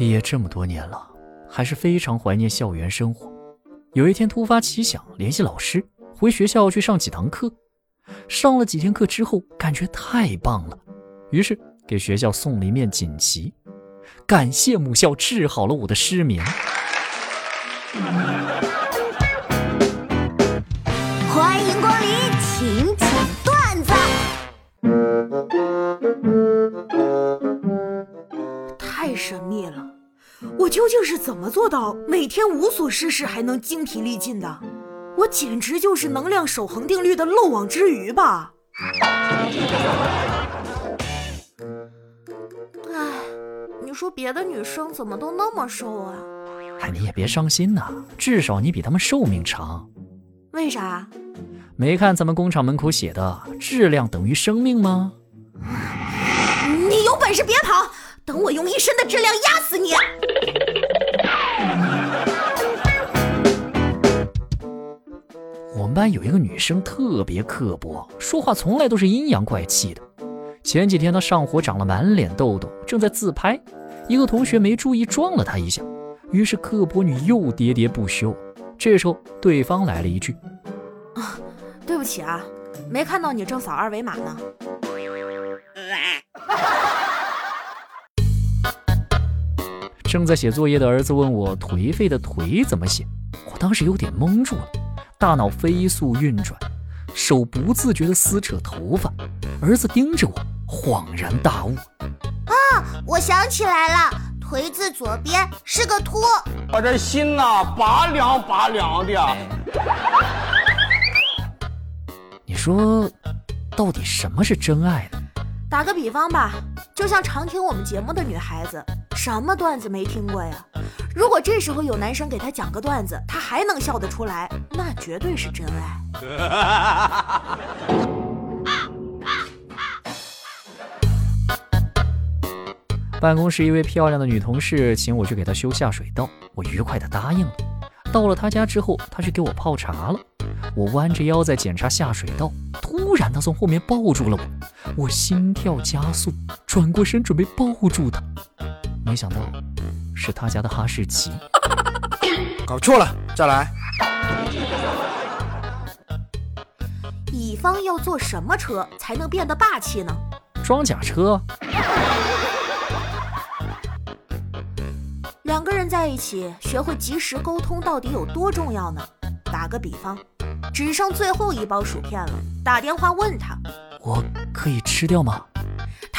毕业这么多年了，还是非常怀念校园生活。有一天突发奇想，联系老师回学校去上几堂课。上了几天课之后，感觉太棒了，于是给学校送了一面锦旗，感谢母校治好了我的失眠。欢迎光临，请讲段子。太神秘了，我究竟是怎么做到每天无所事事还能精疲力尽的？我简直就是能量守恒定律的漏网之鱼吧！唉，你说别的女生怎么都那么瘦啊？哎，你也别伤心呐，至少你比他们寿命长。为啥？没看咱们工厂门口写的“质量等于生命”吗？你有本事别跑，等我用一身的质量压死你！们班有一个女生特别刻薄，说话从来都是阴阳怪气的。前几天她上火，长了满脸痘痘，正在自拍，一个同学没注意撞了她一下，于是刻薄女又喋喋不休。这时候对方来了一句：“啊，对不起啊，没看到你正扫二维码呢。”正在写作业的儿子问我“颓废”的“颓”怎么写，我当时有点懵住了。大脑飞速运转，手不自觉地撕扯头发。儿子盯着我，恍然大悟：“啊，我想起来了，颓字左边是个凸。我这心呐，拔凉拔凉的。你说，到底什么是真爱呢？打个比方吧，就像常听我们节目的女孩子，什么段子没听过呀？如果这时候有男生给她讲个段子，她还能笑得出来，那绝对是真爱。办公室一位漂亮的女同事请我去给她修下水道，我愉快地答应了。到了她家之后，她去给我泡茶了。我弯着腰在检查下水道，突然她从后面抱住了我，我心跳加速，转过身准备抱住她，没想到。是他家的哈士奇，搞错了，再来。乙方要坐什么车才能变得霸气呢？装甲车。两个人在一起，学会及时沟通到底有多重要呢？打个比方，只剩最后一包薯片了，打电话问他，我可以吃掉吗？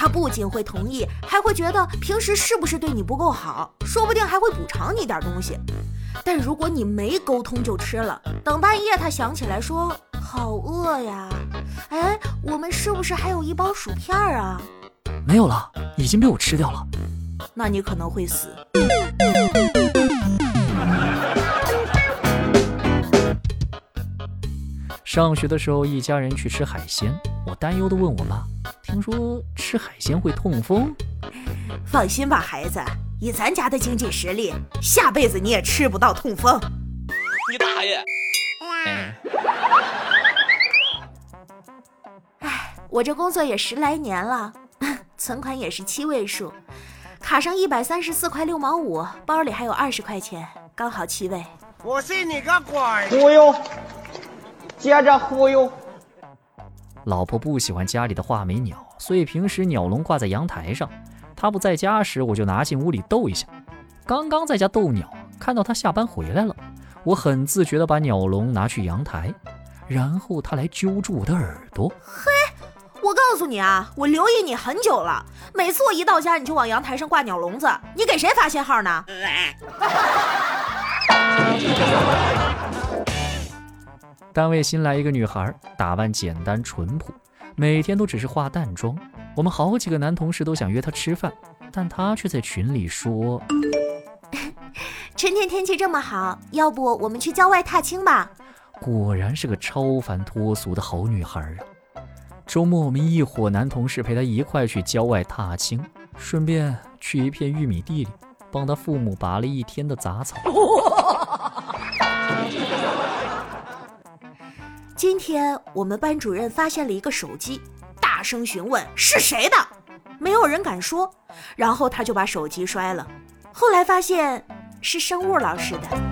他不仅会同意，还会觉得平时是不是对你不够好，说不定还会补偿你点东西。但如果你没沟通就吃了，等半夜他想起来说好饿呀，哎，我们是不是还有一包薯片啊？没有了，已经被我吃掉了。那你可能会死。上学的时候，一家人去吃海鲜，我担忧地问我妈。听说吃海鲜会痛风，放心吧，孩子，以咱家的经济实力，下辈子你也吃不到痛风。你大爷！哎，我这工作也十来年了，存款也是七位数，卡上一百三十四块六毛五，包里还有二十块钱，刚好七位。我信你个鬼！忽悠，接着忽悠。老婆不喜欢家里的画眉鸟，所以平时鸟笼挂在阳台上。她不在家时，我就拿进屋里逗一下。刚刚在家逗鸟，看到她下班回来了，我很自觉地把鸟笼拿去阳台，然后她来揪住我的耳朵。嘿，我告诉你啊，我留意你很久了，每次我一到家你就往阳台上挂鸟笼子，你给谁发信号呢？单位新来一个女孩，打扮简单淳朴，每天都只是化淡妆。我们好几个男同事都想约她吃饭，但她却在群里说：“春天天气这么好，要不我们去郊外踏青吧？”果然是个超凡脱俗的好女孩啊！周末我们一伙男同事陪她一块去郊外踏青，顺便去一片玉米地里帮她父母拔了一天的杂草。今天我们班主任发现了一个手机，大声询问是谁的，没有人敢说，然后他就把手机摔了。后来发现是生物老师的。